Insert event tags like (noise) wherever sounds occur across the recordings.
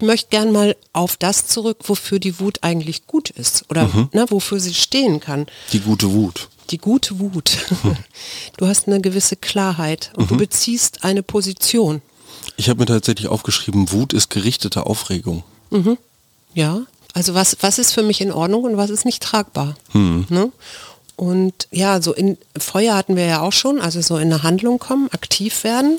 Ich möchte gern mal auf das zurück, wofür die Wut eigentlich gut ist oder Mhm. ne, wofür sie stehen kann. Die gute Wut. Die gute Wut. (laughs) Du hast eine gewisse Klarheit und Mhm. du beziehst eine Position. Ich habe mir tatsächlich aufgeschrieben, Wut ist gerichtete Aufregung. Ja, also was, was ist für mich in Ordnung und was ist nicht tragbar. Ne? Und ja, so in Feuer hatten wir ja auch schon, also so in eine Handlung kommen, aktiv werden,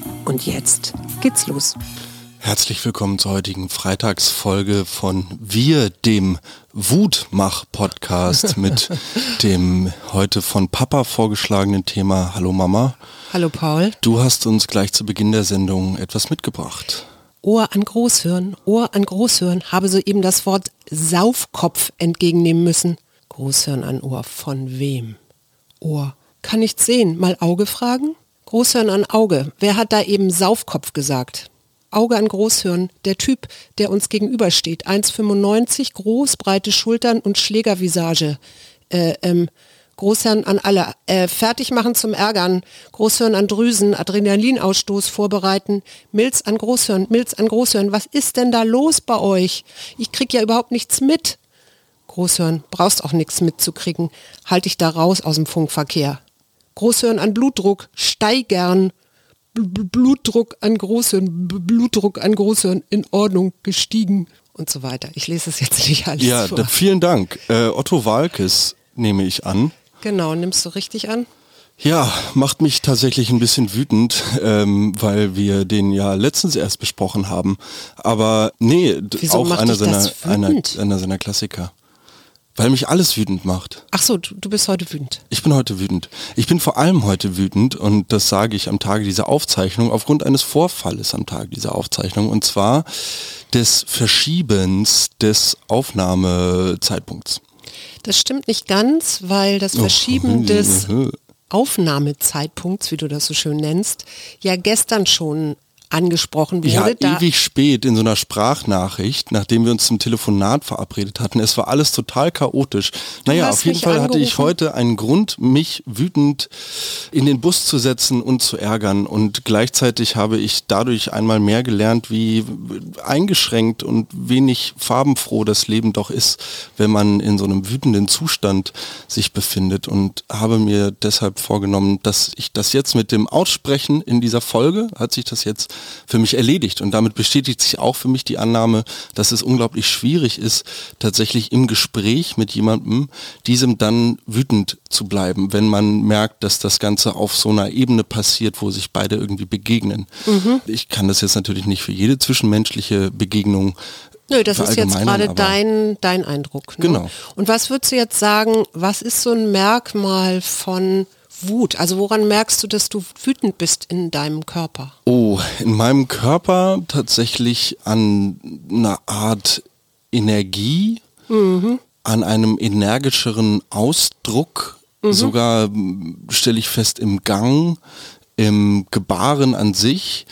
Und jetzt geht's los. Herzlich willkommen zur heutigen Freitagsfolge von Wir, dem Wutmach-Podcast (laughs) mit dem heute von Papa vorgeschlagenen Thema Hallo Mama. Hallo Paul. Du hast uns gleich zu Beginn der Sendung etwas mitgebracht. Ohr an Großhirn, Ohr an Großhirn, habe soeben das Wort Saufkopf entgegennehmen müssen. Großhirn an Ohr, von wem? Ohr. Kann nichts sehen, mal Auge fragen? Großhirn an Auge, wer hat da eben Saufkopf gesagt? Auge an Großhirn, der Typ, der uns gegenübersteht, 1,95, groß, breite Schultern und Schlägervisage. Äh, ähm, Großhirn an alle. Äh, fertig machen zum Ärgern. Großhirn an Drüsen, Adrenalinausstoß vorbereiten. Milz an Großhirn, Milz an Großhirn. Was ist denn da los bei euch? Ich krieg ja überhaupt nichts mit. Großhirn, brauchst auch nichts mitzukriegen. Halt dich da raus aus dem Funkverkehr. Großhirn an Blutdruck, steigern. Bl Blutdruck an Großhirn, B Blutdruck an Großhirn in Ordnung, gestiegen und so weiter. Ich lese es jetzt nicht alles Ja, vor. da, vielen Dank. Äh, Otto Walkes nehme ich an. Genau, nimmst du richtig an? Ja, macht mich tatsächlich ein bisschen wütend, ähm, weil wir den ja letztens erst besprochen haben. Aber nee, Wieso auch einer seiner, einer, einer seiner Klassiker. Weil mich alles wütend macht. Ach so, du, du bist heute wütend. Ich bin heute wütend. Ich bin vor allem heute wütend und das sage ich am Tage dieser Aufzeichnung aufgrund eines Vorfalles am Tage dieser Aufzeichnung und zwar des Verschiebens des Aufnahmezeitpunkts. Das stimmt nicht ganz, weil das Oh, Verschieben hm, (laughs) des Aufnahmezeitpunkts, wie du das so schön nennst, ja gestern schon angesprochen wurde. Ja, da, ewig spät in so einer Sprachnachricht, nachdem wir uns zum Telefonat verabredet hatten. Es war alles total chaotisch. Naja, auf jeden Fall hatte ich angerufen? heute einen Grund, mich wütend in den Bus zu setzen und zu ärgern. Und gleichzeitig habe ich dadurch einmal mehr gelernt, wie eingeschränkt und wenig farbenfroh das Leben doch ist, wenn man in so einem wütenden Zustand sich befindet. Und habe mir deshalb vorgenommen, dass ich das jetzt mit dem Aussprechen in dieser Folge, hat sich das jetzt für mich erledigt. Und damit bestätigt sich auch für mich die Annahme, dass es unglaublich schwierig ist, tatsächlich im Gespräch mit jemandem, diesem dann wütend zu bleiben, wenn man merkt, dass das Ganze auf so einer Ebene passiert, wo sich beide irgendwie begegnen. Ich kann das jetzt natürlich nicht für jede zwischenmenschliche Begegnung Nö, das ist jetzt gerade dein, dein Eindruck. Ne? Genau. Und was würdest du jetzt sagen, was ist so ein Merkmal von Wut? Also woran merkst du, dass du wütend bist in deinem Körper? Oh, in meinem Körper tatsächlich an einer Art Energie, an einem energischeren Ausdruck, sogar stelle ich fest im Gang, im Gebaren an sich.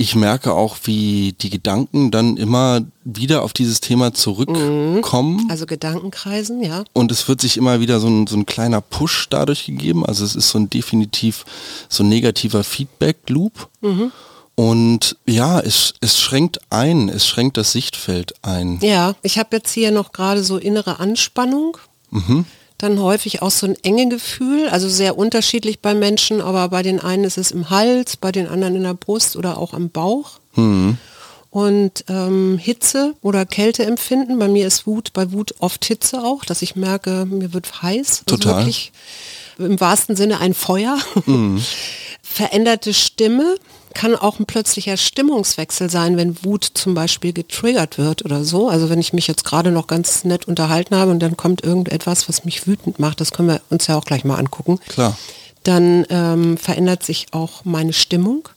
Ich merke auch, wie die Gedanken dann immer wieder auf dieses Thema zurückkommen. Also Gedankenkreisen, ja. Und es wird sich immer wieder so ein, so ein kleiner Push dadurch gegeben. Also es ist so ein definitiv so ein negativer Feedback-Loop. Und ja, es, es schränkt ein, es schränkt das Sichtfeld ein. Ja, ich habe jetzt hier noch gerade so innere Anspannung. Dann häufig auch so ein enge Gefühl, also sehr unterschiedlich bei Menschen, aber bei den einen ist es im Hals, bei den anderen in der Brust oder auch am Bauch. Und ähm, Hitze oder Kälte empfinden. Bei mir ist Wut, bei Wut oft Hitze auch, dass ich merke, mir wird heiß. Also Total. wirklich im wahrsten Sinne ein Feuer. (laughs) Veränderte Stimme kann auch ein plötzlicher Stimmungswechsel sein, wenn Wut zum Beispiel getriggert wird oder so. Also wenn ich mich jetzt gerade noch ganz nett unterhalten habe und dann kommt irgendetwas, was mich wütend macht, das können wir uns ja auch gleich mal angucken. Klar. Dann ähm, verändert sich auch meine Stimmung.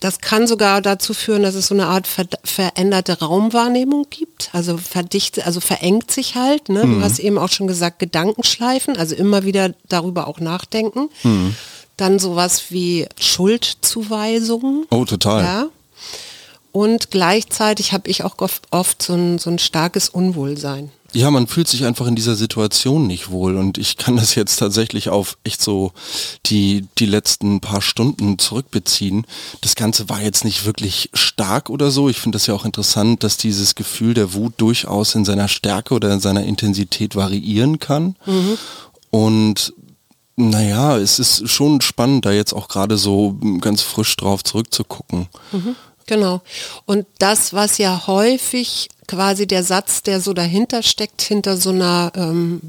das kann sogar dazu führen, dass es so eine Art ver veränderte Raumwahrnehmung gibt. Also verdichtet, also verengt sich halt. Ne? Mhm. Du hast eben auch schon gesagt, Gedankenschleifen, also immer wieder darüber auch nachdenken. Mhm. Dann sowas wie Schuldzuweisungen. Oh, total. Ja. Und gleichzeitig habe ich auch oft so ein, so ein starkes Unwohlsein. Ja, man fühlt sich einfach in dieser Situation nicht wohl und ich kann das jetzt tatsächlich auf echt so die, die letzten paar Stunden zurückbeziehen. Das Ganze war jetzt nicht wirklich stark oder so. Ich finde das ja auch interessant, dass dieses Gefühl der Wut durchaus in seiner Stärke oder in seiner Intensität variieren kann. Mhm. Und naja, es ist schon spannend, da jetzt auch gerade so ganz frisch drauf zurückzugucken. Mhm. Genau. Und das, was ja häufig quasi der Satz, der so dahinter steckt, hinter so einer ähm,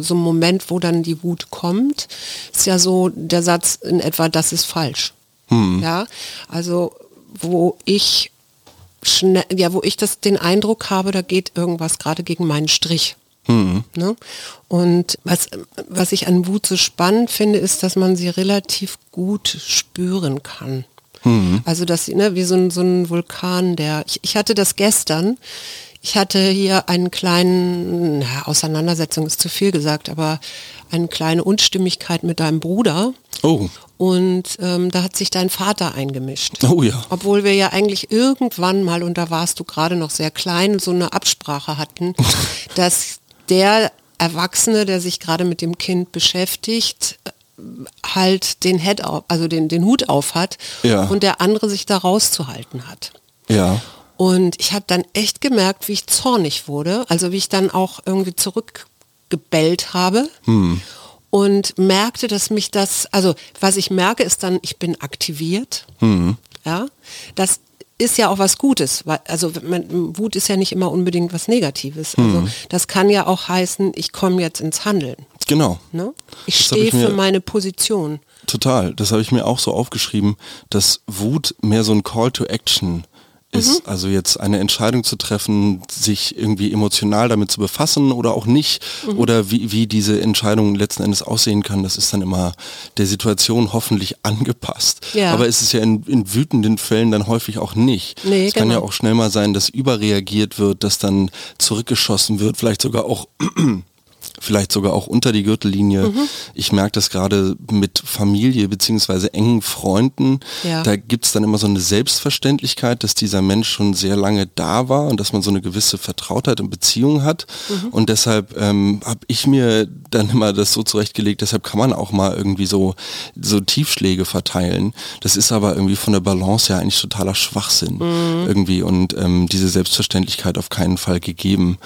so einem Moment, wo dann die Wut kommt, ist ja so der Satz in etwa, das ist falsch. Hm. Ja, also wo ich schnell, ja, wo ich das den Eindruck habe, da geht irgendwas gerade gegen meinen Strich. Mhm. Ne? Und was, was ich an Wut so spannend finde, ist, dass man sie relativ gut spüren kann. Mhm. Also das, ne, wie so ein, so ein Vulkan, der, ich, ich hatte das gestern, ich hatte hier einen kleinen, na, Auseinandersetzung ist zu viel gesagt, aber eine kleine Unstimmigkeit mit deinem Bruder. Oh. Und ähm, da hat sich dein Vater eingemischt. Oh ja. Obwohl wir ja eigentlich irgendwann mal, und da warst du gerade noch sehr klein, so eine Absprache hatten, (laughs) dass der Erwachsene, der sich gerade mit dem Kind beschäftigt, halt den Head auf, also den, den Hut auf hat ja. und der andere sich da rauszuhalten hat. Ja. Und ich habe dann echt gemerkt, wie ich zornig wurde, also wie ich dann auch irgendwie zurückgebellt habe. Hm. Und merkte, dass mich das, also was ich merke, ist dann, ich bin aktiviert. Hm. Ja, das ist ja auch was Gutes, weil, also man, Wut ist ja nicht immer unbedingt was Negatives. Also hm. das kann ja auch heißen, ich komme jetzt ins Handeln. Genau. Ne? Ich stehe für meine Position. Total. Das habe ich mir auch so aufgeschrieben, dass Wut mehr so ein Call to Action ist. Mhm. Also jetzt eine Entscheidung zu treffen, sich irgendwie emotional damit zu befassen oder auch nicht. Mhm. Oder wie, wie diese Entscheidung letzten Endes aussehen kann, das ist dann immer der Situation hoffentlich (laughs) angepasst. Ja. Aber es ist ja in, in wütenden Fällen dann häufig auch nicht. Nee, es kann ja genau. auch schnell mal sein, dass überreagiert wird, dass dann zurückgeschossen wird, vielleicht sogar auch vielleicht sogar auch unter die Gürtellinie. Mhm. Ich merke das gerade mit Familie beziehungsweise engen Freunden. Ja. Da gibt es dann immer so eine Selbstverständlichkeit, dass dieser Mensch schon sehr lange da war und dass man so eine gewisse Vertrautheit und Beziehung hat. Mhm. Und deshalb ähm, habe ich mir dann immer das so zurechtgelegt, deshalb kann man auch mal irgendwie so, so Tiefschläge verteilen. Das ist aber irgendwie von der Balance ja eigentlich totaler Schwachsinn mhm. irgendwie und ähm, diese Selbstverständlichkeit auf keinen Fall gegeben.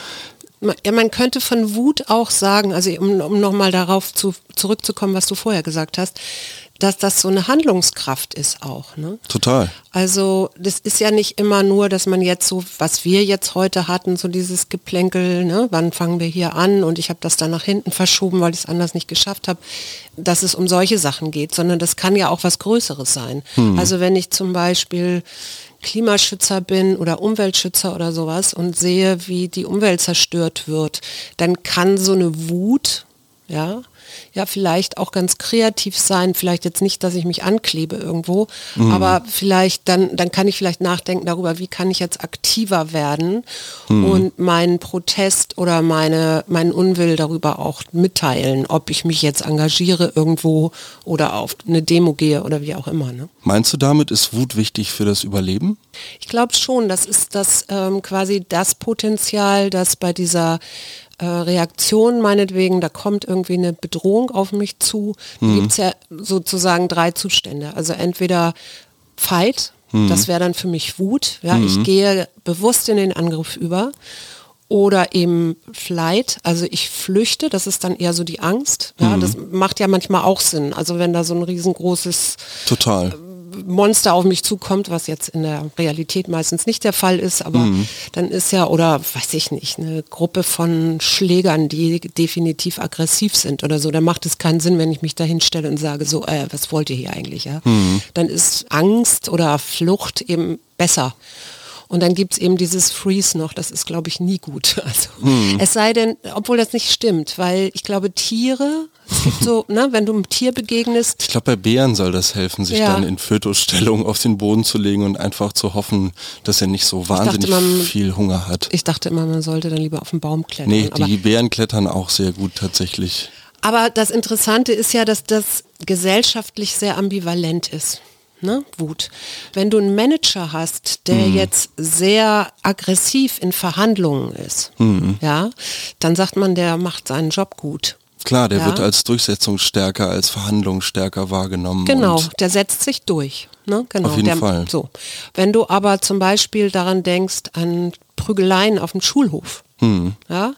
Ja, man könnte von Wut auch sagen, also um, um nochmal darauf zu, zurückzukommen, was du vorher gesagt hast, dass das so eine Handlungskraft ist auch. Ne? Total. Also das ist ja nicht immer nur, dass man jetzt so, was wir jetzt heute hatten, so dieses Geplänkel, ne? wann fangen wir hier an und ich habe das dann nach hinten verschoben, weil ich es anders nicht geschafft habe, dass es um solche Sachen geht, sondern das kann ja auch was Größeres sein. Hm. Also wenn ich zum Beispiel Klimaschützer bin oder Umweltschützer oder sowas und sehe, wie die Umwelt zerstört wird, dann kann so eine Wut, ja, ja vielleicht auch ganz kreativ sein, vielleicht jetzt nicht, dass ich mich anklebe irgendwo, mhm. aber vielleicht dann, dann kann ich vielleicht nachdenken darüber, wie kann ich jetzt aktiver werden mhm. und meinen Protest oder meine, meinen Unwill darüber auch mitteilen, ob ich mich jetzt engagiere irgendwo oder auf eine Demo gehe oder wie auch immer. Ne? Meinst du damit, ist Wut wichtig für das Überleben? Ich glaube schon, das ist das ähm, quasi das Potenzial, das bei dieser äh, Reaktion meinetwegen, da kommt irgendwie eine Bedrohung auf mich zu. Da mhm. gibt es ja sozusagen drei Zustände. Also entweder Fight, mhm. das wäre dann für mich Wut. Ja, mhm. ich gehe bewusst in den Angriff über. Oder eben Flight, also ich flüchte, das ist dann eher so die Angst. Ja, das mhm. macht ja manchmal auch Sinn. Also wenn da so ein riesengroßes Total. Monster auf mich zukommt, was jetzt in der Realität meistens nicht der Fall ist, aber mhm. dann ist ja, oder weiß ich nicht, eine Gruppe von Schlägern, die definitiv aggressiv sind oder so, dann macht es keinen Sinn, wenn ich mich da hinstelle und sage, so, äh, was wollt ihr hier eigentlich? Ja? Mhm. Dann ist Angst oder Flucht eben besser. Und dann gibt es eben dieses Freeze noch, das ist, glaube ich, nie gut. (laughs) Also, mhm. Es sei denn, obwohl das nicht stimmt, weil ich glaube, Tiere Es (laughs) gibt so, ne, wenn du einem Tier begegnest. Ich glaube, bei Bären soll das helfen, sich Ja. dann in Fötusstellung auf den Boden zu legen und einfach zu hoffen, dass er nicht so wahnsinnig man- viel Hunger hat. Ich dachte immer, man sollte dann lieber auf den Baum klettern. Nee, aber, die Bären klettern auch sehr gut tatsächlich. aber das Interessante ist ja, dass das gesellschaftlich sehr ambivalent ist. Ne? Wut. Wenn du einen Manager hast, der Mhm. jetzt sehr aggressiv in Verhandlungen ist, Mhm. ja, dann sagt man, der macht seinen Job gut. Klar, der Ja. wird als durchsetzungsstärker, als verhandlungsstärker wahrgenommen. Genau, der setzt sich durch. Ne? Genau, Auf jeden der, Fall. So. Wenn du aber zum Beispiel daran denkst, an Prügeleien auf dem Schulhof, Hm. ja,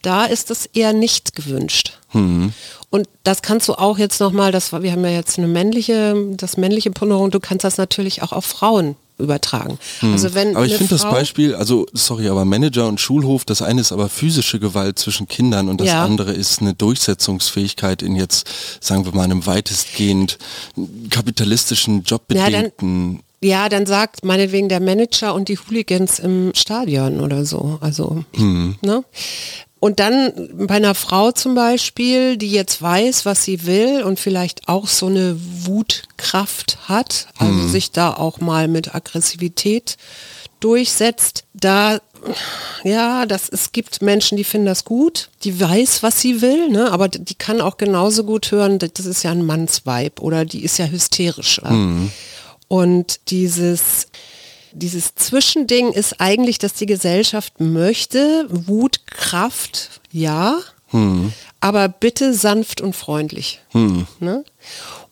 da ist es eher nicht gewünscht. Und das kannst du auch jetzt nochmal, wir haben ja jetzt eine männliche, das männliche Pendant, du kannst das natürlich auch auf Frauen übertragen. Also wenn Hm. aber ich finde das Beispiel, also sorry, aber Manager und Schulhof, das eine ist aber physische Gewalt zwischen Kindern und das Ja. andere ist eine Durchsetzungsfähigkeit in jetzt, sagen wir mal, einem weitestgehend kapitalistischen, jobbedingten Ja, dann sagt meinetwegen der Manager und die Hooligans im Stadion oder so. Also, ne? Und dann bei einer Frau zum Beispiel, die jetzt weiß, was sie will und vielleicht auch so eine Wutkraft hat, also sich da auch mal mit Aggressivität durchsetzt, da ja, das, es gibt Menschen, die finden das gut, die weiß, was sie will, ne? aber die kann auch genauso gut hören, das ist ja ein Mannsweib oder die ist ja hysterisch. Ja? Und dieses, dieses Zwischending ist eigentlich, dass die Gesellschaft möchte, Wut, Kraft, ja, aber bitte sanft und freundlich. Ne?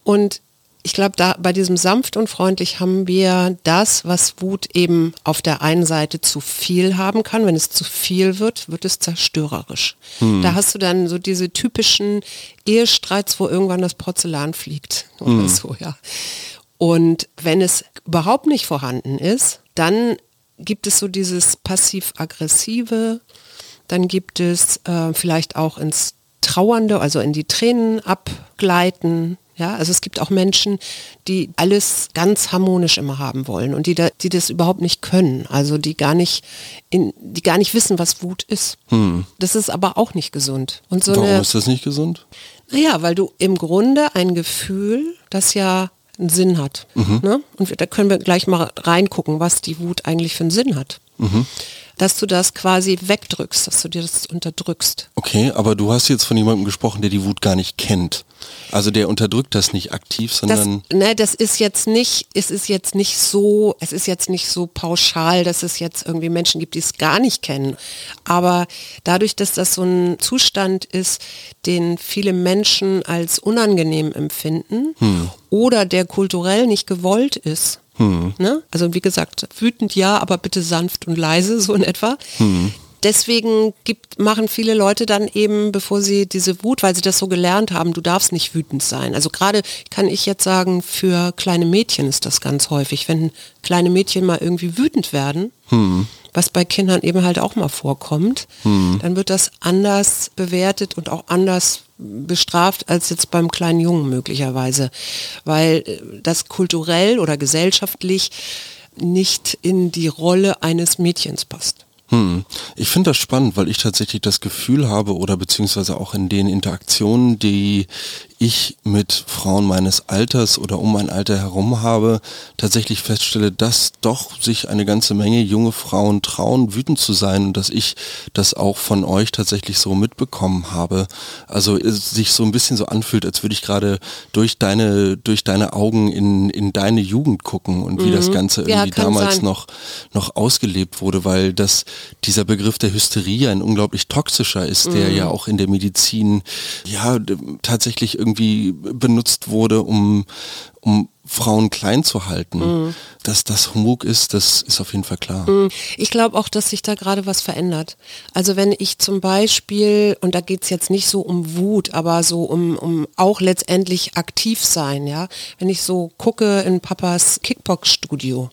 Und ich glaube, da bei diesem sanft und freundlich haben wir das, was Wut eben auf der einen Seite zu viel haben kann. Wenn es zu viel wird, wird es zerstörerisch. Da hast du dann so diese typischen Ehestreits, wo irgendwann das Porzellan fliegt oder so, ja. Und wenn es überhaupt nicht vorhanden ist, dann gibt es so dieses passiv-aggressive, dann gibt es äh, vielleicht auch ins Trauernde, also in die Tränen abgleiten. Ja, also es gibt auch Menschen, die alles ganz harmonisch immer haben wollen und die, da, die das überhaupt nicht können. Also die gar nicht, in, die gar nicht wissen, was Wut ist. Das ist aber auch nicht gesund. Und so Warum eine, ist das nicht gesund? naja, weil du im Grunde ein Gefühl, das ja einen Sinn hat. Ne? Und wir- da können wir gleich mal reingucken, was die Wut eigentlich für einen Sinn hat. Dass du das quasi wegdrückst, dass du dir das unterdrückst. Okay, aber du hast jetzt von jemandem gesprochen, der die Wut gar nicht kennt. Also der unterdrückt das nicht aktiv, Das, sondern ne, das ist jetzt nicht, es ist jetzt nicht so, es ist jetzt nicht so pauschal, dass es jetzt irgendwie Menschen gibt, die es gar nicht kennen. Aber dadurch, dass das so ein Zustand ist, den viele Menschen als unangenehm empfinden oder der kulturell nicht gewollt ist, ne? also wie gesagt, wütend ja, aber bitte sanft und leise, so in etwa. Deswegen gibt, machen viele Leute dann eben, bevor sie diese Wut, weil sie das so gelernt haben, du darfst nicht wütend sein. Also gerade kann ich jetzt sagen, für kleine Mädchen ist das ganz häufig. Wenn kleine Mädchen mal irgendwie wütend werden, was bei Kindern eben halt auch mal vorkommt, dann wird das anders bewertet und auch anders bestraft als jetzt beim kleinen Jungen möglicherweise, weil äh, das kulturell oder gesellschaftlich nicht in die Rolle eines Mädchens passt. Hm. Ich finde das spannend, weil ich tatsächlich das Gefühl habe oder beziehungsweise auch in den Interaktionen, die ich mit Frauen meines Alters oder um mein Alter herum habe, tatsächlich feststelle, dass doch sich eine ganze Menge junge Frauen trauen, wütend zu sein und dass ich das auch von euch tatsächlich so mitbekommen habe. Also es sich so ein bisschen so anfühlt, als würde ich gerade durch deine, durch deine Augen in, in deine Jugend gucken und wie das Ganze Mhm. Ja, irgendwie kann damals sein. noch, noch ausgelebt wurde, weil das, dieser Begriff der Hysterie ein unglaublich toxischer ist, Mhm. der ja auch in der Medizin ja tatsächlich irgendwie benutzt wurde, um, um Frauen klein zu halten. Mhm. Dass das Humbug ist, das ist auf jeden Fall klar. Ich glaube auch, dass sich da gerade was verändert. Also wenn ich zum Beispiel, und da geht es jetzt nicht so um Wut, aber so um, um auch letztendlich aktiv sein, ja. Wenn ich so gucke in Papas Kickbox-Studio,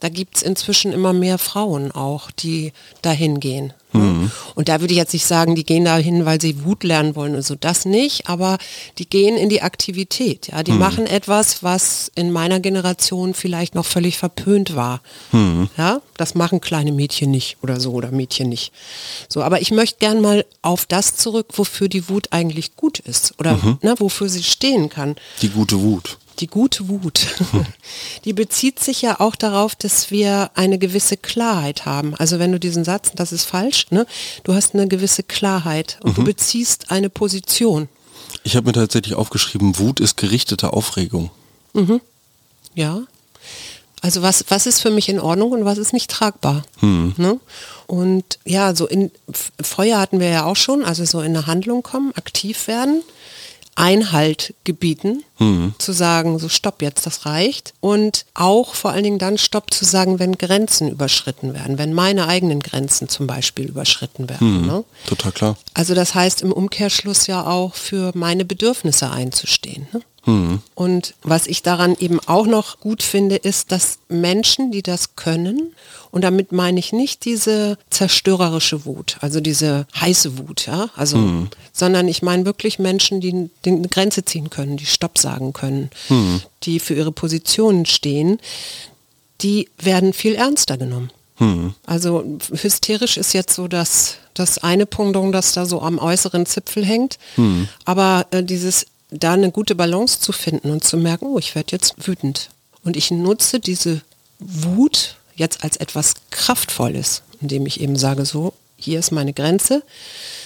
da gibt es inzwischen immer mehr Frauen auch, die dahin gehen. Mhm. Und da würde ich jetzt nicht sagen, die gehen da hin, weil sie Wut lernen wollen und so. Das nicht, aber die gehen in die Aktivität. Ja, die mhm. machen etwas, was in meiner Generation vielleicht noch völlig verpönt war. Mhm. Ja, das machen kleine Mädchen nicht oder so oder Mädchen nicht. So, aber ich möchte gern mal auf das zurück, wofür die Wut eigentlich gut ist oder mhm. ne, wofür sie stehen kann. Die gute Wut die gute Wut, (laughs) die bezieht sich ja auch darauf, dass wir eine gewisse Klarheit haben. Also wenn du diesen Satz, das ist falsch, ne? du hast eine gewisse Klarheit und mhm. du beziehst eine Position. Ich habe mir tatsächlich aufgeschrieben, Wut ist gerichtete Aufregung. Mhm. Ja. Also was, was ist für mich in Ordnung und was ist nicht tragbar. Mhm. Ne? Und ja, so in Feuer hatten wir ja auch schon, also so in eine Handlung kommen, aktiv werden. Einhalt gebieten, mhm. zu sagen, so stopp jetzt, das reicht. Und auch vor allen Dingen dann stopp zu sagen, wenn Grenzen überschritten werden, wenn meine eigenen Grenzen zum Beispiel überschritten werden. Mhm. Ne? Total klar. Also das heißt im Umkehrschluss ja auch für meine Bedürfnisse einzustehen. Ne? Mhm. Und was ich daran eben auch noch gut finde, ist, dass Menschen, die das können, und damit meine ich nicht diese zerstörerische Wut, also diese heiße Wut, ja, also, mhm. sondern ich meine wirklich Menschen, die, die eine Grenze ziehen können, die Stopp sagen können, mhm. die für ihre Positionen stehen, die werden viel ernster genommen. Mhm. Also hysterisch ist jetzt so das, das eine Punktum, das da so am äußeren Zipfel hängt. Mhm. Aber äh, dieses da eine gute Balance zu finden und zu merken, oh, ich werde jetzt wütend. Und ich nutze diese Wut jetzt als etwas Kraftvolles, indem ich eben sage, so, hier ist meine Grenze.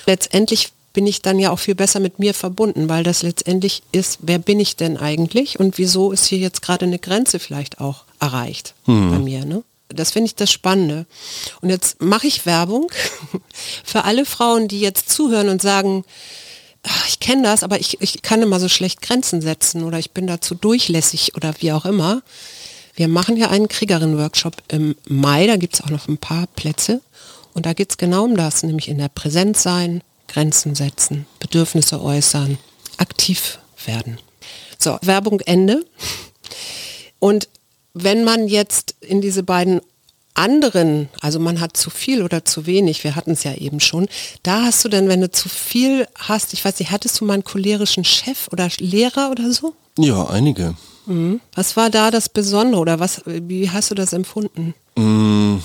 Letztendlich bin ich dann ja auch viel besser mit mir verbunden, weil das letztendlich ist, wer bin ich denn eigentlich und wieso ist hier jetzt gerade eine Grenze vielleicht auch erreicht hm. bei mir. Ne? Das finde ich das Spannende. Und jetzt mache ich Werbung (laughs) für alle Frauen, die jetzt zuhören und sagen, ich kenne das, aber ich, ich kann immer so schlecht Grenzen setzen oder ich bin dazu durchlässig oder wie auch immer. Wir machen ja einen Kriegerin-Workshop im Mai, da gibt es auch noch ein paar Plätze. Und da geht es genau um das, nämlich in der Präsenz sein, Grenzen setzen, Bedürfnisse äußern, aktiv werden. So, Werbung Ende. Und wenn man jetzt in diese beiden anderen, also man hat zu viel oder zu wenig, wir hatten es ja eben schon, da hast du denn, wenn du zu viel hast, ich weiß nicht, hattest du mal einen cholerischen Chef oder Lehrer oder so? Ja, einige. Mhm. Was war da das Besondere oder was, wie hast du das empfunden? Mhm.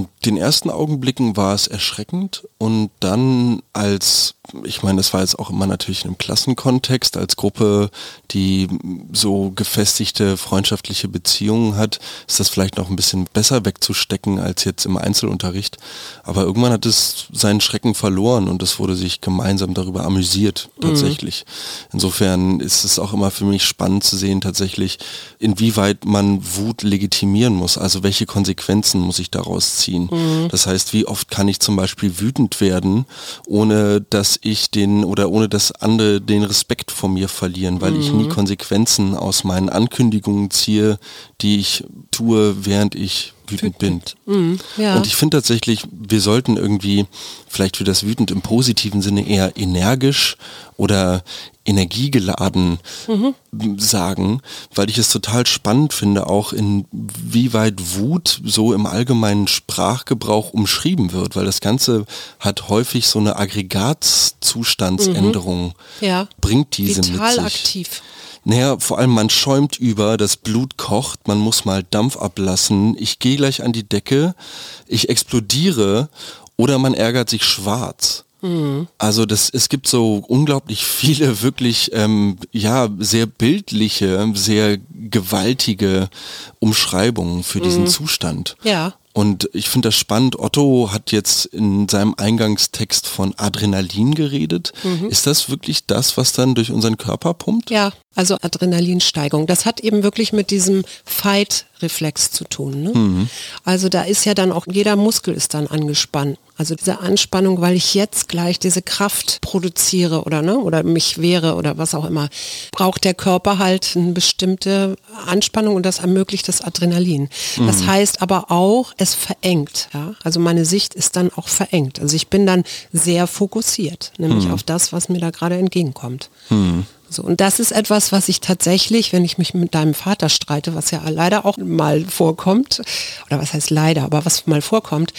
In den ersten Augenblicken war es erschreckend und dann als, ich meine, das war jetzt auch immer natürlich in einem Klassenkontext, als Gruppe, die so gefestigte freundschaftliche Beziehungen hat, ist das vielleicht noch ein bisschen besser wegzustecken als jetzt im Einzelunterricht. Aber irgendwann hat es seinen Schrecken verloren und es wurde sich gemeinsam darüber amüsiert, mhm. tatsächlich. Mhm. Insofern ist es auch immer für mich spannend zu sehen, tatsächlich, inwieweit man Wut legitimieren muss, also welche Konsequenzen muss ich daraus rausziehen. Mhm. Das heißt, wie oft kann ich zum Beispiel wütend werden, ohne dass ich den oder ohne dass andere den Respekt vor mir verlieren, weil mhm. ich nie mhm. Konsequenzen aus meinen Ankündigungen ziehe, die ich tue, während ich wütend bin. Mhm, ja. Und ich finde tatsächlich, wir sollten irgendwie vielleicht für das wütend im positiven Sinne eher energisch oder energiegeladen mhm. sagen, weil ich es total spannend finde, auch inwieweit Wut so im allgemeinen Sprachgebrauch umschrieben wird, weil das Ganze hat häufig so eine Aggregatzustandsänderung, mhm. ja. bringt diese Vital mit sich. aktiv. Naja, vor allem man schäumt über, das Blut kocht, man muss mal Dampf ablassen, ich gehe gleich an die Decke, ich explodiere oder man ärgert sich schwarz. Mhm. Also das, es gibt so unglaublich viele wirklich ähm, ja sehr bildliche, sehr gewaltige Umschreibungen für diesen mhm. Zustand. Ja. Und ich finde das spannend. Otto hat jetzt in seinem Eingangstext von Adrenalin geredet. Mhm. Ist das wirklich das, was dann durch unseren Körper pumpt? Ja, also Adrenalinsteigung. Das hat eben wirklich mit diesem Fight-Reflex zu tun. Ne? Mhm. Also da ist ja dann auch, jeder Muskel ist dann angespannt. Also diese Anspannung, weil ich jetzt gleich diese Kraft produziere oder ne, oder mich wehre oder was auch immer, braucht der Körper halt eine bestimmte Anspannung und das ermöglicht das Adrenalin. Mhm. Das heißt aber auch, es verengt. Ja? Also meine Sicht ist dann auch verengt. Also ich bin dann sehr fokussiert, nämlich mhm. auf das, was mir da gerade entgegenkommt. Mhm. So, und das ist etwas, was ich tatsächlich, wenn ich mich mit deinem Vater streite, was ja leider auch mal vorkommt, oder was heißt leider, aber was mal vorkommt,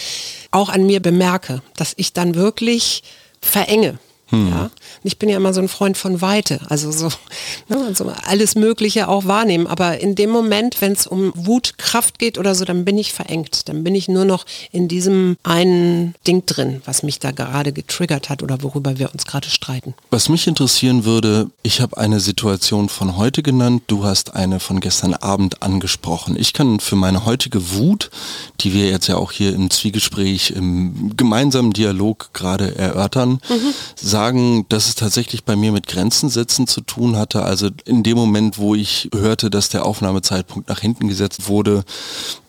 auch an mir bemerke, dass ich dann wirklich verenge. Hm. Ja? Ich bin ja immer so ein Freund von Weite, also so (laughs) ne, also alles Mögliche auch wahrnehmen. Aber in dem Moment, wenn es um Wut, Kraft geht oder so, dann bin ich verengt. Dann bin ich nur noch in diesem einen Ding drin, was mich da gerade getriggert hat oder worüber wir uns gerade streiten. Was mich interessieren würde, ich habe eine Situation von heute genannt, du hast eine von gestern Abend angesprochen. Ich kann für meine heutige Wut, die wir jetzt ja auch hier im Zwiegespräch, im gemeinsamen Dialog gerade erörtern, mhm. sagen, sagen, dass es tatsächlich bei mir mit Grenzen setzen zu tun hatte. Also in dem Moment, wo ich hörte, dass der Aufnahmezeitpunkt nach hinten gesetzt wurde,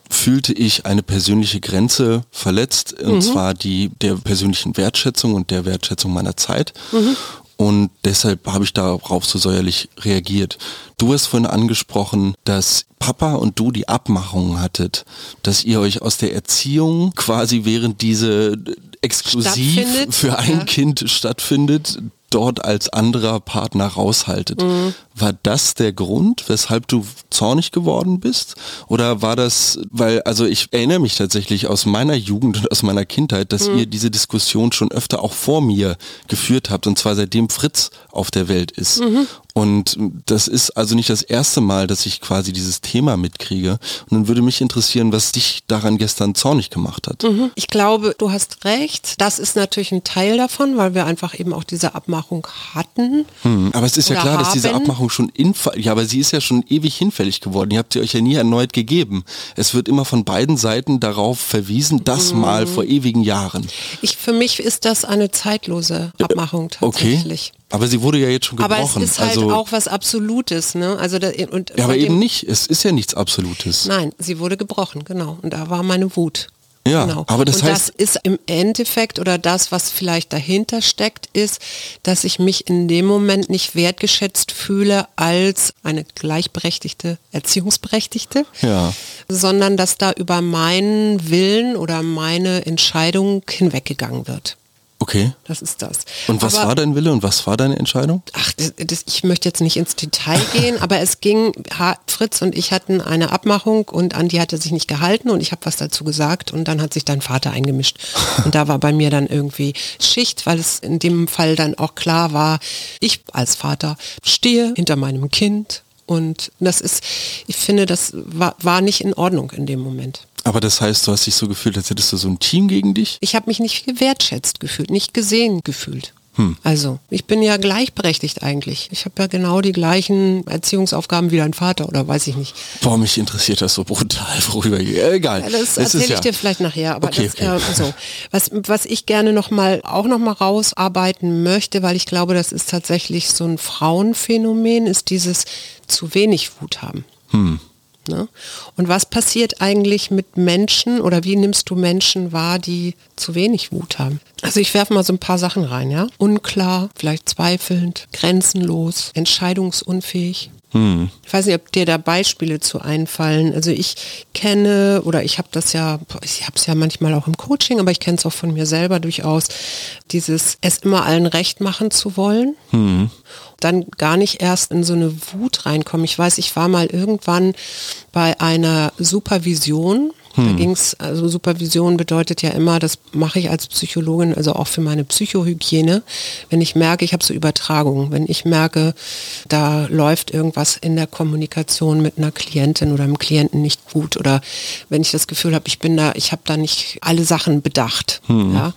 fühlte ich eine persönliche Grenze verletzt, und mhm. zwar die der persönlichen Wertschätzung und der Wertschätzung meiner Zeit. Mhm. Und deshalb habe ich darauf so säuerlich reagiert. Du hast vorhin angesprochen, dass Papa und du die Abmachung hattet, dass ihr euch aus der Erziehung quasi während diese exklusiv für ein ja. Kind stattfindet, dort als anderer Partner raushaltet. Mhm. War das der Grund, weshalb du zornig geworden bist? Oder war das, weil, also ich erinnere mich tatsächlich aus meiner Jugend und aus meiner Kindheit, dass mhm. ihr diese Diskussion schon öfter auch vor mir geführt habt, und zwar seitdem Fritz auf der Welt ist. Mhm. Und das ist also nicht das erste Mal, dass ich quasi dieses Thema mitkriege. Und dann würde mich interessieren, was dich daran gestern zornig gemacht hat. Mhm. Ich glaube, du hast recht. Das ist natürlich ein Teil davon, weil wir einfach eben auch diese Abmachung hatten. Hm, aber es ist ja klar, haben. dass diese Abmachung schon ja, aber sie ist ja schon ewig hinfällig geworden. Ihr habt sie euch ja nie erneut gegeben. Es wird immer von beiden Seiten darauf verwiesen, das mhm. mal vor ewigen Jahren. Ich, für mich ist das eine zeitlose Abmachung tatsächlich. Okay. Aber sie wurde ja jetzt schon gebrochen. Aber es ist halt also, auch was Absolutes, ne? Also da, und ja, aber eben nicht. Es ist ja nichts Absolutes. Nein, sie wurde gebrochen, genau. Und da war meine Wut. Ja, genau. aber das und heißt, das ist im Endeffekt oder das, was vielleicht dahinter steckt, ist, dass ich mich in dem Moment nicht wertgeschätzt fühle als eine gleichberechtigte Erziehungsberechtigte, ja. sondern dass da über meinen Willen oder meine Entscheidung hinweggegangen wird. Okay. Das ist das. Und was aber, war dein Wille und was war deine Entscheidung? Ach, das, das, ich möchte jetzt nicht ins Detail (laughs) gehen, aber es ging, Fritz und ich hatten eine Abmachung und an die hatte sich nicht gehalten und ich habe was dazu gesagt und dann hat sich dein Vater eingemischt. (laughs) Und da war bei mir dann irgendwie Schicht, weil es in dem Fall dann auch klar war, ich als Vater stehe hinter meinem Kind und das ist, ich finde, das war, war nicht in Ordnung in dem Moment. Aber das heißt, du hast dich so gefühlt, als hättest du so ein Team gegen dich? Ich habe mich nicht gewertschätzt gefühlt, nicht gesehen gefühlt. Hm. Also, ich bin ja gleichberechtigt eigentlich. Ich habe ja genau die gleichen Erziehungsaufgaben wie dein Vater oder weiß ich nicht. Boah, mich interessiert das so brutal, worüber ich, äh, egal. Ja, das erzähle ich ja. dir vielleicht nachher, aber okay, das, okay. Äh, so. was, was ich gerne noch mal, auch noch mal rausarbeiten möchte, weil ich glaube, das ist tatsächlich so ein Frauenphänomen, ist dieses zu wenig Wut haben. Hm. Ne? Und was passiert eigentlich mit Menschen oder wie nimmst du Menschen wahr, die zu wenig Wut haben? Also ich werfe mal so ein paar Sachen rein, ja. Unklar, vielleicht zweifelnd, grenzenlos, entscheidungsunfähig. Hm. Ich weiß nicht, ob dir da Beispiele zu einfallen. Also ich kenne oder ich habe das ja, ich habe es ja manchmal auch im Coaching, aber ich kenne es auch von mir selber durchaus, dieses es immer allen recht machen zu wollen. Hm dann gar nicht erst in so eine Wut reinkommen. Ich weiß, ich war mal irgendwann bei einer Supervision. Hm. Da ging es, also Supervision bedeutet ja immer, das mache ich als Psychologin, also auch für meine Psychohygiene, wenn ich merke, ich habe so Übertragungen, wenn ich merke, da läuft irgendwas in der Kommunikation mit einer Klientin oder einem Klienten nicht gut oder wenn ich das Gefühl habe, ich bin da, ich habe da nicht alle Sachen bedacht. Hm. Ja.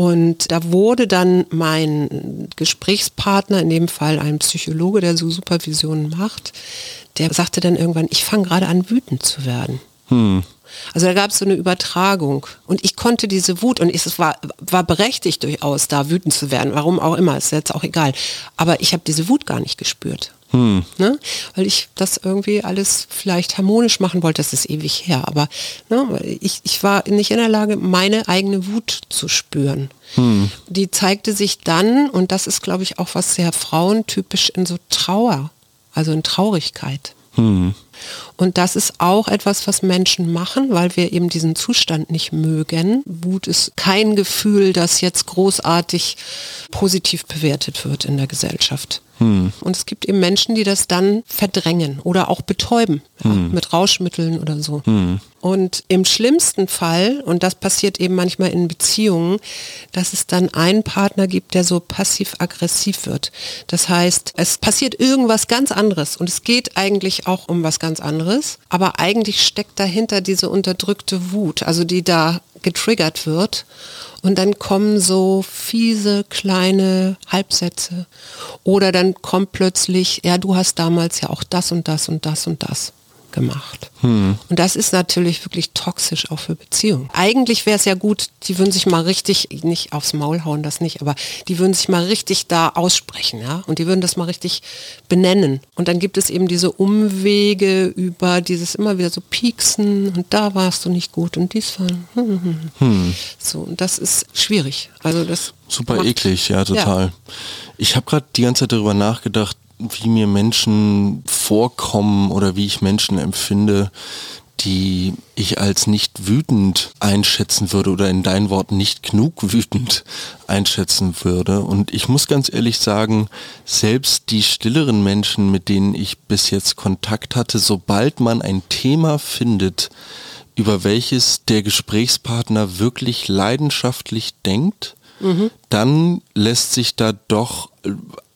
Und da wurde dann mein Gesprächspartner, in dem Fall ein Psychologe, der so Supervisionen macht, der sagte dann irgendwann, ich fange gerade an, wütend zu werden. Hm. Also da gab es so eine Übertragung und ich konnte diese Wut und es war, war berechtigt durchaus da wütend zu werden, warum auch immer, ist jetzt auch egal. Aber ich habe diese Wut gar nicht gespürt. Hm. Ne? Weil ich das irgendwie alles vielleicht harmonisch machen wollte, das ist ewig her, aber ne, ich, ich war nicht in der Lage, meine eigene Wut zu spüren. Hm. Die zeigte sich dann, und das ist, glaube ich, auch was sehr frauentypisch in so Trauer, also in Traurigkeit. Hm. Und das ist auch etwas, was Menschen machen, weil wir eben diesen Zustand nicht mögen. Wut ist kein Gefühl, das jetzt großartig positiv bewertet wird in der Gesellschaft. Hm. Und es gibt eben Menschen, die das dann verdrängen oder auch betäuben ja, hm. mit Rauschmitteln oder so. Hm. Und im schlimmsten Fall, und das passiert eben manchmal in Beziehungen, dass es dann einen Partner gibt, der so passiv-aggressiv wird. Das heißt, es passiert irgendwas ganz anderes und es geht eigentlich auch um was ganz anderes, aber eigentlich steckt dahinter diese unterdrückte Wut, also die da getriggert wird. Und dann kommen so fiese kleine Halbsätze. Oder dann kommt plötzlich, ja, du hast damals ja auch das und das und das und das gemacht. Hm. Und das ist natürlich wirklich toxisch auch für Beziehungen. Eigentlich wäre es ja gut, die würden sich mal richtig, nicht aufs Maul hauen, das nicht, aber die würden sich mal richtig da aussprechen, ja, und die würden das mal richtig benennen. Und dann gibt es eben diese Umwege über dieses immer wieder so Pieksen und da warst du nicht gut und dies war. Hm, hm, hm. So, und das ist schwierig. Also das super eklig, ja, total. Ja. Ich habe gerade die ganze Zeit darüber nachgedacht, wie mir Menschen vorkommen oder wie ich Menschen empfinde, die ich als nicht wütend einschätzen würde oder in deinen Worten nicht genug wütend einschätzen würde. Und ich muss ganz ehrlich sagen, selbst die stilleren Menschen, mit denen ich bis jetzt Kontakt hatte, sobald man ein Thema findet, über welches der Gesprächspartner wirklich leidenschaftlich denkt, mhm. dann lässt sich da doch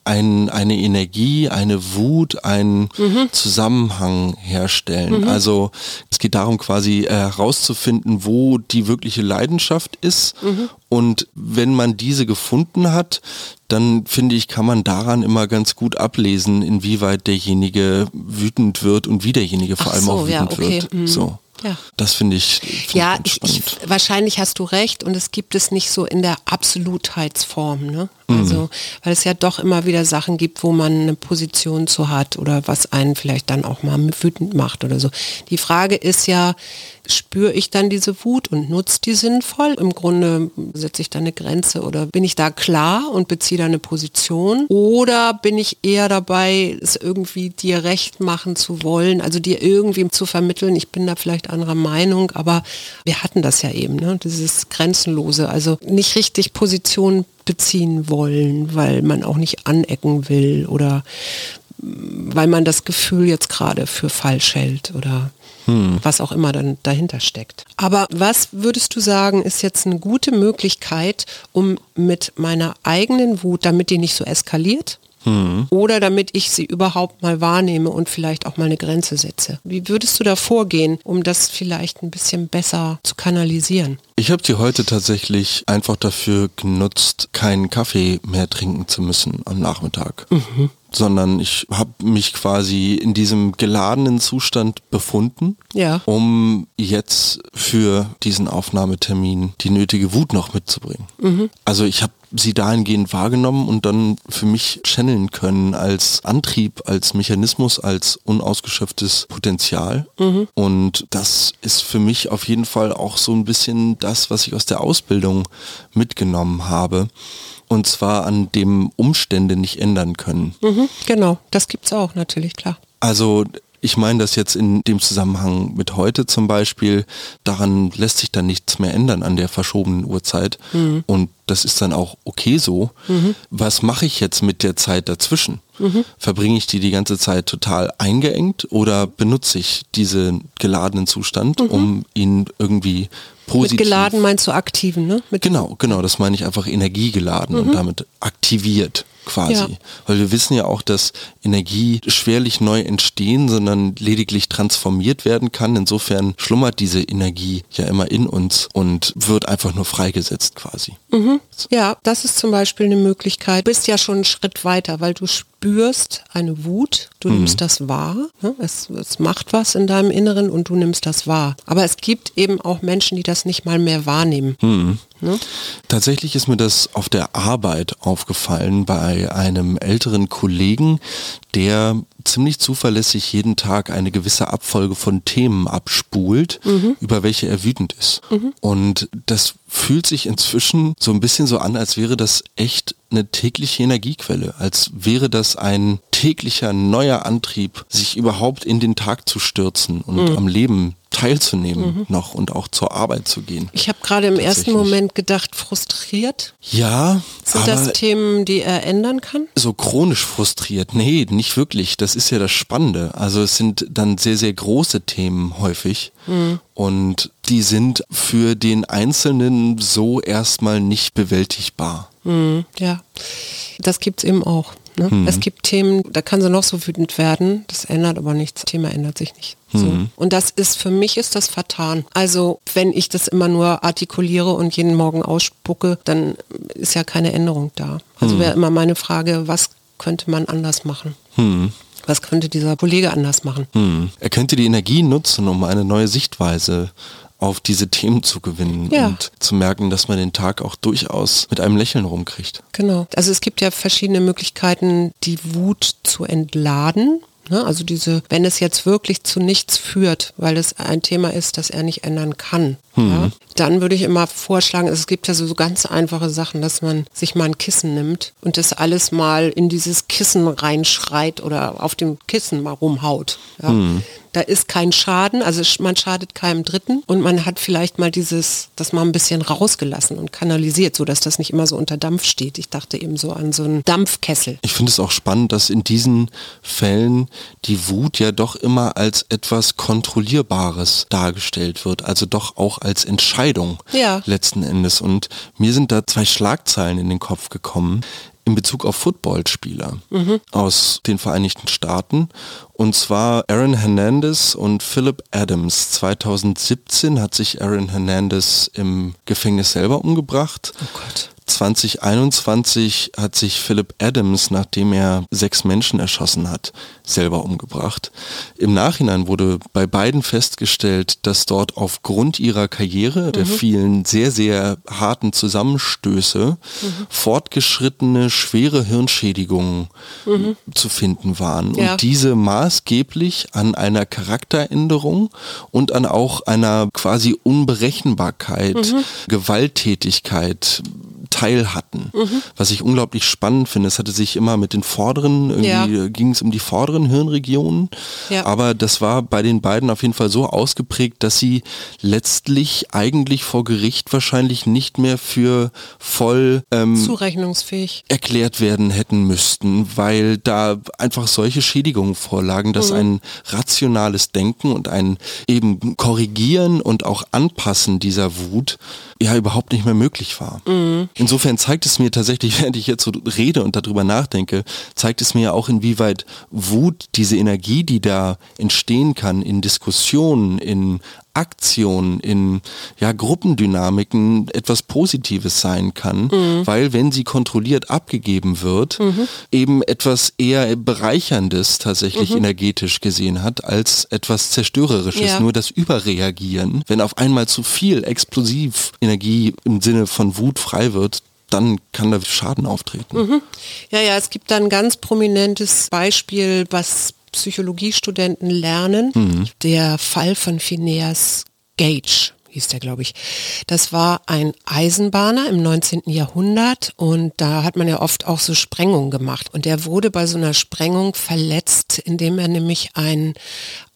ein, eine Energie, eine Wut, einen mhm. Zusammenhang herstellen. Mhm. Also es geht darum quasi äh, herauszufinden, wo die wirkliche Leidenschaft ist. Mhm. Und wenn man diese gefunden hat, dann finde ich, kann man daran immer ganz gut ablesen, inwieweit derjenige wütend wird und wie derjenige vor Ach allem so, auch wütend ja, okay. wird. Mhm. So. Ja. Das finde ich. Find ja, ich, ich, wahrscheinlich hast du recht und es gibt es nicht so in der Absolutheitsform. Ne? Mhm. Also, weil es ja doch immer wieder Sachen gibt, wo man eine Position zu hat oder was einen vielleicht dann auch mal wütend macht oder so. Die Frage ist ja, spüre ich dann diese Wut und nutze die sinnvoll? Im Grunde setze ich da eine Grenze oder bin ich da klar und beziehe da eine Position? Oder bin ich eher dabei, es irgendwie dir recht machen zu wollen, also dir irgendwie zu vermitteln, ich bin da vielleicht anderer Meinung, aber wir hatten das ja eben, ne? dieses Grenzenlose, also nicht richtig Position beziehen wollen, weil man auch nicht anecken will oder weil man das Gefühl jetzt gerade für falsch hält oder hm. was auch immer dann dahinter steckt. Aber was würdest du sagen, ist jetzt eine gute Möglichkeit, um mit meiner eigenen Wut, damit die nicht so eskaliert, hm. oder damit ich sie überhaupt mal wahrnehme und vielleicht auch mal eine Grenze setze. Wie würdest du da vorgehen, um das vielleicht ein bisschen besser zu kanalisieren? Ich habe sie heute tatsächlich einfach dafür genutzt, keinen Kaffee mehr trinken zu müssen am Nachmittag. Mhm sondern ich habe mich quasi in diesem geladenen Zustand befunden, ja. um jetzt für diesen Aufnahmetermin die nötige Wut noch mitzubringen. Mhm. Also ich habe sie dahingehend wahrgenommen und dann für mich channeln können als Antrieb, als Mechanismus, als unausgeschöpftes Potenzial. Mhm. Und das ist für mich auf jeden Fall auch so ein bisschen das, was ich aus der Ausbildung mitgenommen habe und zwar an dem Umstände nicht ändern können. Mhm, genau, das gibt es auch natürlich, klar. Also ich meine das jetzt in dem Zusammenhang mit heute zum Beispiel, daran lässt sich dann nichts mehr ändern an der verschobenen Uhrzeit. Mhm. Und das ist dann auch okay so. Mhm. Was mache ich jetzt mit der Zeit dazwischen? Mhm. Verbringe ich die die ganze Zeit total eingeengt oder benutze ich diesen geladenen Zustand, mhm. um ihn irgendwie positiv... Mit geladen meinst du aktiven, ne? Mit genau, genau, das meine ich einfach energiegeladen und mhm. damit aktiviert quasi. Ja. Weil wir wissen ja auch, dass Energie schwerlich neu entstehen, sondern lediglich transformiert werden kann. Insofern schlummert diese Energie ja immer in uns und wird einfach nur freigesetzt quasi. Mhm. Ja, das ist zum Beispiel eine Möglichkeit. Du bist ja schon einen Schritt weiter, weil du spürst eine Wut, du mhm. nimmst das wahr, ne? es, es macht was in deinem Inneren und du nimmst das wahr. Aber es gibt eben auch Menschen, die das nicht mal mehr wahrnehmen. Mhm. Ne? Tatsächlich ist mir das auf der Arbeit aufgefallen bei einem älteren Kollegen, der ziemlich zuverlässig jeden Tag eine gewisse Abfolge von Themen abspult, mhm. über welche er wütend ist. Mhm. Und das fühlt sich inzwischen so ein bisschen so an, als wäre das echt eine tägliche Energiequelle, als wäre das ein täglicher neuer Antrieb, sich überhaupt in den Tag zu stürzen und mhm. am Leben teilzunehmen mhm. noch und auch zur Arbeit zu gehen. Ich habe gerade im ersten Moment gedacht, frustriert. Ja. Sind das Themen, die er ändern kann? So chronisch frustriert. Nee, nicht wirklich. Das ist ja das Spannende. Also es sind dann sehr, sehr große Themen häufig. Mhm. Und die sind für den Einzelnen so erstmal nicht bewältigbar. Mhm. Ja, das gibt es eben auch. Ne? Mhm. Es gibt Themen, da kann sie noch so wütend werden, das ändert aber nichts. Das Thema ändert sich nicht. So. Mhm. Und das ist, für mich ist das vertan. Also wenn ich das immer nur artikuliere und jeden Morgen ausspucke, dann ist ja keine Änderung da. Also mhm. wäre immer meine Frage, was könnte man anders machen? Mhm. Was könnte dieser Kollege anders machen? Mhm. Er könnte die Energie nutzen, um eine neue Sichtweise auf diese Themen zu gewinnen ja. und zu merken, dass man den Tag auch durchaus mit einem Lächeln rumkriegt. Genau. Also es gibt ja verschiedene Möglichkeiten, die Wut zu entladen. Ne? Also diese, wenn es jetzt wirklich zu nichts führt, weil es ein Thema ist, das er nicht ändern kann, mhm. ja, dann würde ich immer vorschlagen, es gibt ja so, so ganz einfache Sachen, dass man sich mal ein Kissen nimmt und das alles mal in dieses Kissen reinschreit oder auf dem Kissen mal rumhaut. Ja. Mhm. Da ist kein Schaden, also man schadet keinem Dritten und man hat vielleicht mal dieses, das mal ein bisschen rausgelassen und kanalisiert, sodass das nicht immer so unter Dampf steht. Ich dachte eben so an so einen Dampfkessel. Ich finde es auch spannend, dass in diesen Fällen die Wut ja doch immer als etwas Kontrollierbares dargestellt wird, also doch auch als Entscheidung ja. letzten Endes. Und mir sind da zwei Schlagzeilen in den Kopf gekommen in Bezug auf Footballspieler mhm. aus den Vereinigten Staaten. Und zwar Aaron Hernandez und Philip Adams. 2017 hat sich Aaron Hernandez im Gefängnis selber umgebracht. Oh Gott. 2021 hat sich Philip Adams, nachdem er sechs Menschen erschossen hat, selber umgebracht. Im Nachhinein wurde bei beiden festgestellt, dass dort aufgrund ihrer Karriere, mhm. der vielen sehr, sehr harten Zusammenstöße, mhm. fortgeschrittene, schwere Hirnschädigungen mhm. zu finden waren. Ja. Und diese maßgeblich an einer Charakteränderung und an auch einer quasi Unberechenbarkeit, mhm. Gewalttätigkeit, teil hatten. Mhm. Was ich unglaublich spannend finde. Es hatte sich immer mit den vorderen, irgendwie ja. ging es um die vorderen Hirnregionen. Ja. Aber das war bei den beiden auf jeden Fall so ausgeprägt, dass sie letztlich eigentlich vor Gericht wahrscheinlich nicht mehr für voll ähm, zurechnungsfähig erklärt werden hätten müssten, weil da einfach solche Schädigungen vorlagen, dass mhm. ein rationales Denken und ein eben Korrigieren und auch Anpassen dieser Wut ja überhaupt nicht mehr möglich war. Mhm. Insofern zeigt es mir tatsächlich, (laughs) während ich jetzt so rede und darüber nachdenke, zeigt es mir auch, inwieweit Wut, diese Energie, die da entstehen kann in Diskussionen, in Aktion, in ja, Gruppendynamiken etwas Positives sein kann, mhm. weil wenn sie kontrolliert abgegeben wird, mhm. eben etwas eher Bereicherndes tatsächlich mhm. energetisch gesehen hat, als etwas Zerstörerisches. Ja. Nur das Überreagieren, wenn auf einmal zu viel Explosivenergie im Sinne von Wut frei wird, dann kann da Schaden auftreten. Mhm. Ja, ja, es gibt da ein ganz prominentes Beispiel, was Psychologiestudenten lernen. Mhm. Der Fall von Phineas Gage hieß der, glaube ich. Das war ein Eisenbahner im 19. Jahrhundert und da hat man ja oft auch so Sprengungen gemacht. Und der wurde bei so einer Sprengung verletzt, indem er nämlich ein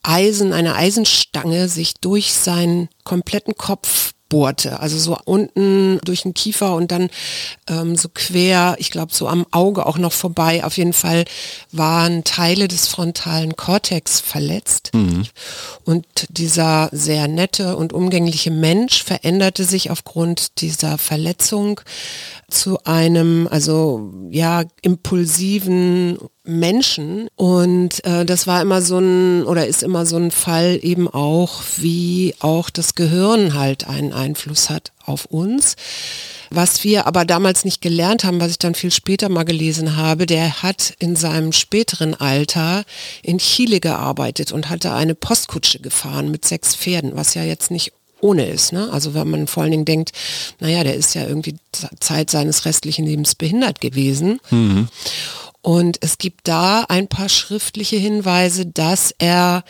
Eisen, eine Eisenstange sich durch seinen kompletten Kopf bohrte. Also so unten durch den Kiefer und dann ähm, so quer, ich glaube so am Auge auch noch vorbei. Auf jeden Fall waren Teile des frontalen Kortex verletzt. Mhm. Und dieser sehr nette und umgängliche Mensch veränderte sich aufgrund dieser Verletzung zu einem, also ja, impulsiven Menschen. Und äh, das war immer so ein, oder ist immer so ein Fall eben auch, wie auch das Gehirn halt einen Einfluss hat auf uns. Was wir aber damals nicht gelernt haben, was ich dann viel später mal gelesen habe, der hat in seinem späteren Alter in Chile gearbeitet und hatte eine Postkutsche gefahren mit sechs Pferden, was ja jetzt nicht ohne ist. Ne? Also wenn man vor allen Dingen denkt, naja, der ist ja irgendwie Zeit seines restlichen Lebens behindert gewesen. Mhm. Und es gibt da ein paar schriftliche Hinweise, dass er,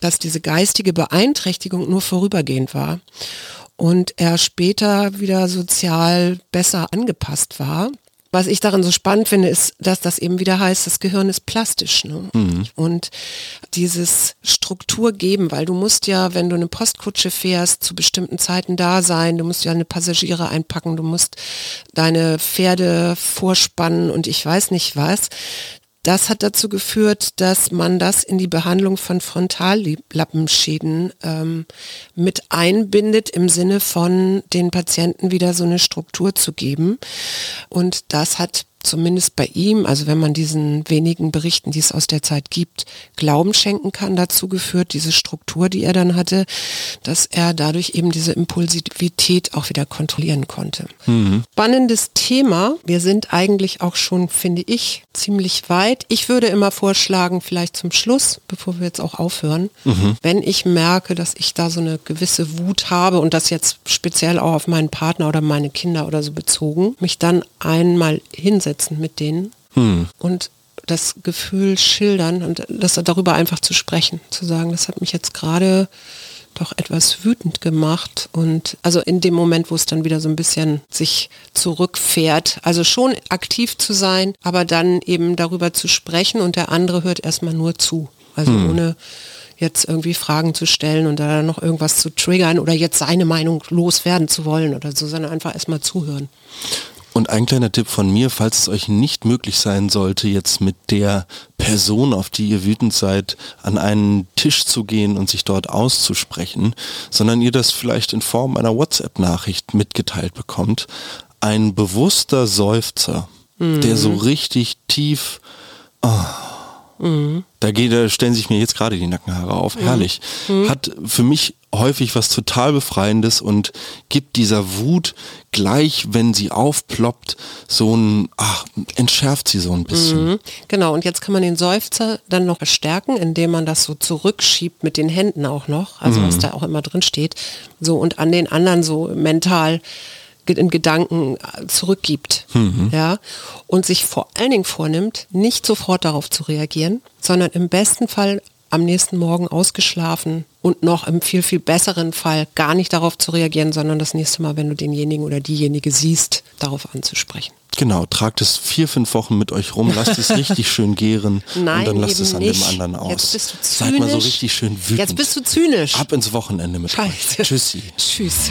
dass diese geistige Beeinträchtigung nur vorübergehend war und er später wieder sozial besser angepasst war. Was ich daran so spannend finde, ist, dass das eben wieder heißt, das Gehirn ist plastisch. Ne? Mhm. Und dieses Struktur geben, weil du musst ja, wenn du eine Postkutsche fährst, zu bestimmten Zeiten da sein, du musst ja eine Passagiere einpacken, du musst deine Pferde vorspannen und ich weiß nicht was. Das hat dazu geführt, dass man das in die Behandlung von Frontallappenschäden ähm, mit einbindet, im Sinne von den Patienten wieder so eine Struktur zu geben. Und das hat zumindest bei ihm, also wenn man diesen wenigen Berichten, die es aus der Zeit gibt, Glauben schenken kann, dazu geführt, diese Struktur, die er dann hatte, dass er dadurch eben diese Impulsivität auch wieder kontrollieren konnte. Mhm. Spannendes Thema. Wir sind eigentlich auch schon, finde ich, ziemlich weit. Ich würde immer vorschlagen, vielleicht zum Schluss, bevor wir jetzt auch aufhören, mhm. wenn ich merke, dass ich da so eine gewisse Wut habe und das jetzt speziell auch auf meinen Partner oder meine Kinder oder so bezogen, mich dann einmal hinsetzen hinsetzen mit denen hm. und das Gefühl schildern und das darüber einfach zu sprechen, zu sagen, das hat mich jetzt gerade doch etwas wütend gemacht und also in dem Moment, wo es dann wieder so ein bisschen sich zurückfährt, also schon aktiv zu sein, aber dann eben darüber zu sprechen und der andere hört erstmal nur zu, also hm. ohne jetzt irgendwie Fragen zu stellen und da noch irgendwas zu triggern oder jetzt seine Meinung loswerden zu wollen oder so, sondern einfach erstmal zuhören. Und ein kleiner Tipp von mir, falls es euch nicht möglich sein sollte, jetzt mit der Person, auf die ihr wütend seid, an einen Tisch zu gehen und sich dort auszusprechen, sondern ihr das vielleicht in Form einer WhatsApp-Nachricht mitgeteilt bekommt, ein bewusster Seufzer, mhm. der so richtig tief oh, Mhm. Da, geht, da stellen sich mir jetzt gerade die Nackenhaare auf. Mhm. Herrlich. Mhm. Hat für mich häufig was total Befreiendes und gibt dieser Wut gleich, wenn sie aufploppt, so ein, ach, entschärft sie so ein bisschen. Mhm. Genau, und jetzt kann man den Seufzer dann noch verstärken, indem man das so zurückschiebt mit den Händen auch noch, also was mhm. da auch immer drin steht, so und an den anderen so mental in Gedanken äh, zurückgibt. Mhm. Ja, und sich vor allen Dingen vornimmt, nicht sofort darauf zu reagieren, sondern im besten Fall am nächsten Morgen ausgeschlafen und noch im viel, viel besseren Fall gar nicht darauf zu reagieren, sondern das nächste Mal, wenn du denjenigen oder diejenige siehst, darauf anzusprechen. Genau, tragt es vier, fünf Wochen mit euch rum, lasst es (laughs) richtig schön gären Nein, und dann lasst es an nicht. dem anderen aus. Jetzt bist du zynisch. Seid mal so richtig schön wütend. Jetzt bist du zynisch. Ab ins Wochenende mit Scheiße. euch. Tschüssi. Tschüss.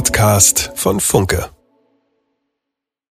Podcast von Funke.